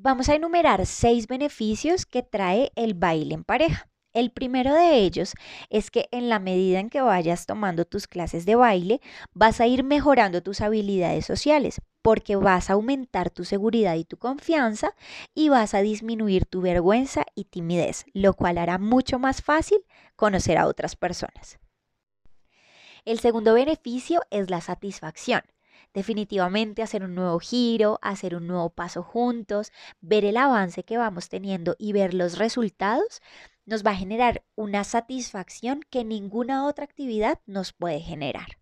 Vamos a enumerar seis beneficios que trae el baile en pareja. El primero de ellos es que en la medida en que vayas tomando tus clases de baile, vas a ir mejorando tus habilidades sociales, porque vas a aumentar tu seguridad y tu confianza y vas a disminuir tu vergüenza y timidez, lo cual hará mucho más fácil conocer a otras personas. El segundo beneficio es la satisfacción. Definitivamente hacer un nuevo giro, hacer un nuevo paso juntos, ver el avance que vamos teniendo y ver los resultados nos va a generar una satisfacción que ninguna otra actividad nos puede generar.